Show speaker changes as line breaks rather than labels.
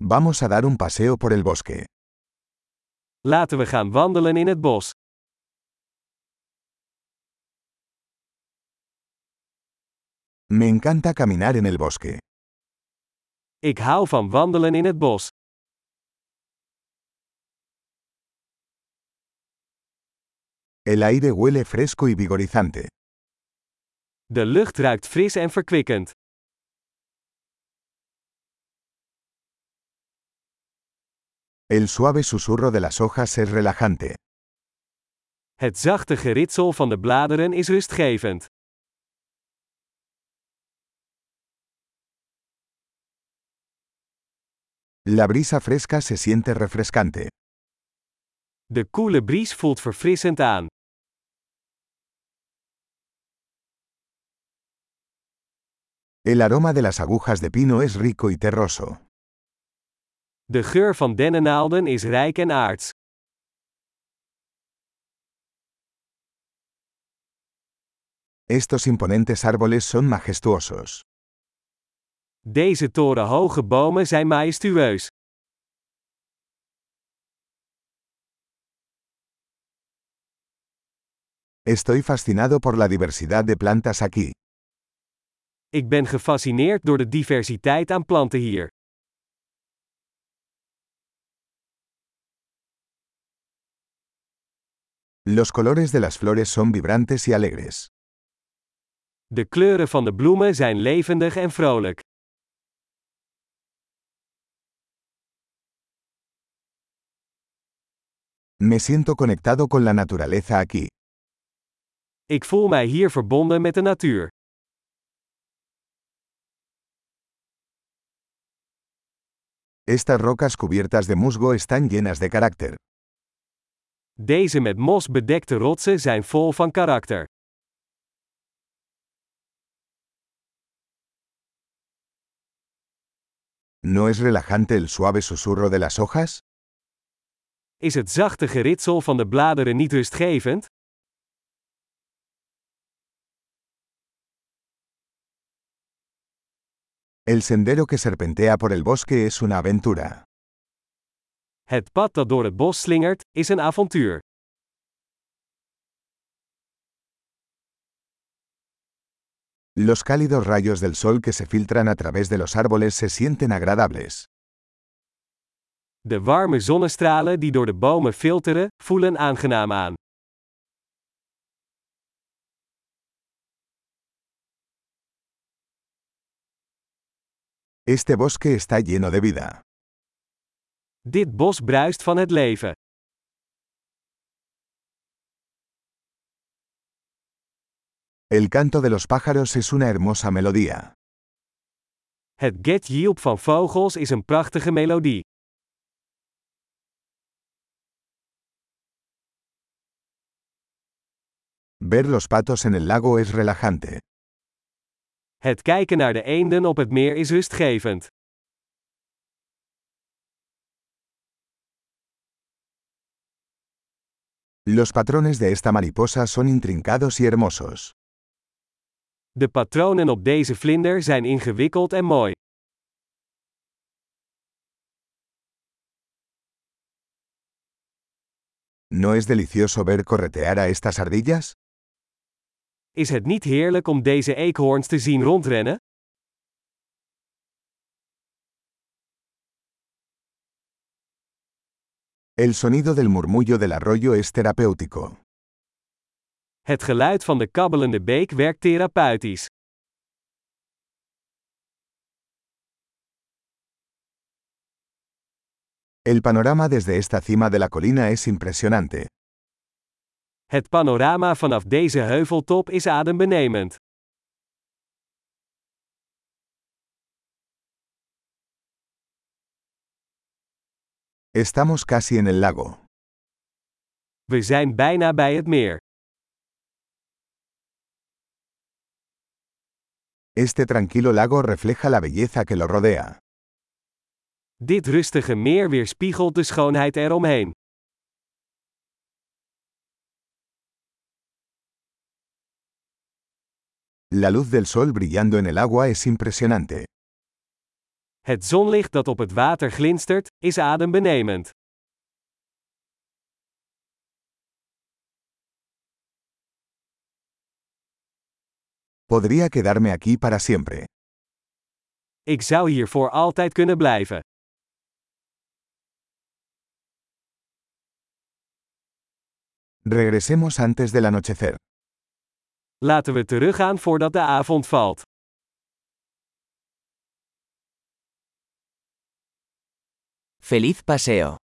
Vamos a dar un paseo por el bosque.
Laten we gaan wandelen in het bos.
Me encanta caminar en el bosque.
Ik hou van wandelen in het bos.
El aire huele fresco y vigorizante.
De lucht ruikt fris en verkwikkend.
El suave susurro de las hojas es relajante.
Het zachte geritsel van de bladeren is rustgevend.
La brisa fresca se siente refrescante.
De koele bries voelt verfrissend aan.
El aroma de las agujas de pino es rico y terroso.
De geur van dennennaalden is rijk en aards.
Estos imponentes árboles son majestuosos.
Deze torenhoge bomen zijn majestueus.
Estoy fascinado por la diversidad de plantas aquí.
Ik ben gefascineerd door de diversiteit aan planten hier.
Los colores de las flores son vibrantes y alegres.
De kleuren van de bloemen zijn levendig en vrolijk.
Me siento conectado con la naturaleza aquí.
Ik voel mij hier verbonden met de natuur.
Estas rocas cubiertas de musgo están llenas de carácter.
Deze met mos bedekte rotsen zijn vol van karakter.
¿No es relajante el suave susurro de las hojas?
Is het zachte geritsel van de bladeren niet rustgevend?
El sendero que serpentea por el bosque es una aventura.
Het pad dat door het bos slingert, is een avontuur.
Los cálidos rayos del sol que se filtran a través de los árboles se sienten agradables.
De warme zonnestralen die door de bomen filteren, voelen aangenaam aan.
Este bosque está lleno de vida.
Dit bos bruist van het leven.
El canto de los pájaros es una hermosa melodía.
Het getjielp van vogels is een prachtige melodie.
Ver los patos en el lago es relajante.
Het kijken naar de eenden op het meer is rustgevend.
Los patrones de esta mariposa son intrincados y hermosos.
De patronen op deze vlinder zijn ingewikkeld en mooi.
¿No es delicioso ver corretear a estas ardillas?
Is het niet heerlijk om deze eekhoorns te zien rondrennen?
El sonido del murmullo del arroyo es terapéutico.
Het geluid van de kabbelende beek werkt therapeutisch.
El panorama desde esta cima de la colina es impresionante.
Het panorama vanaf deze heuveltop is adembenemend.
Estamos casi en el lago.
We zijn bijna bij het meer.
Este tranquilo lago refleja la belleza que lo rodea.
Dit rustige meer weerspiegelt de schoonheid eromheen.
La luz del sol brillando en el agua es impresionante.
Het zonlicht dat op het water glinstert, is adembenemend.
Podría quedarme aquí para siempre.
Ik zou hier voor altijd kunnen blijven.
Regresemos antes del anochecer.
Laten we teruggaan voordat de avond valt.
Feliz paseo.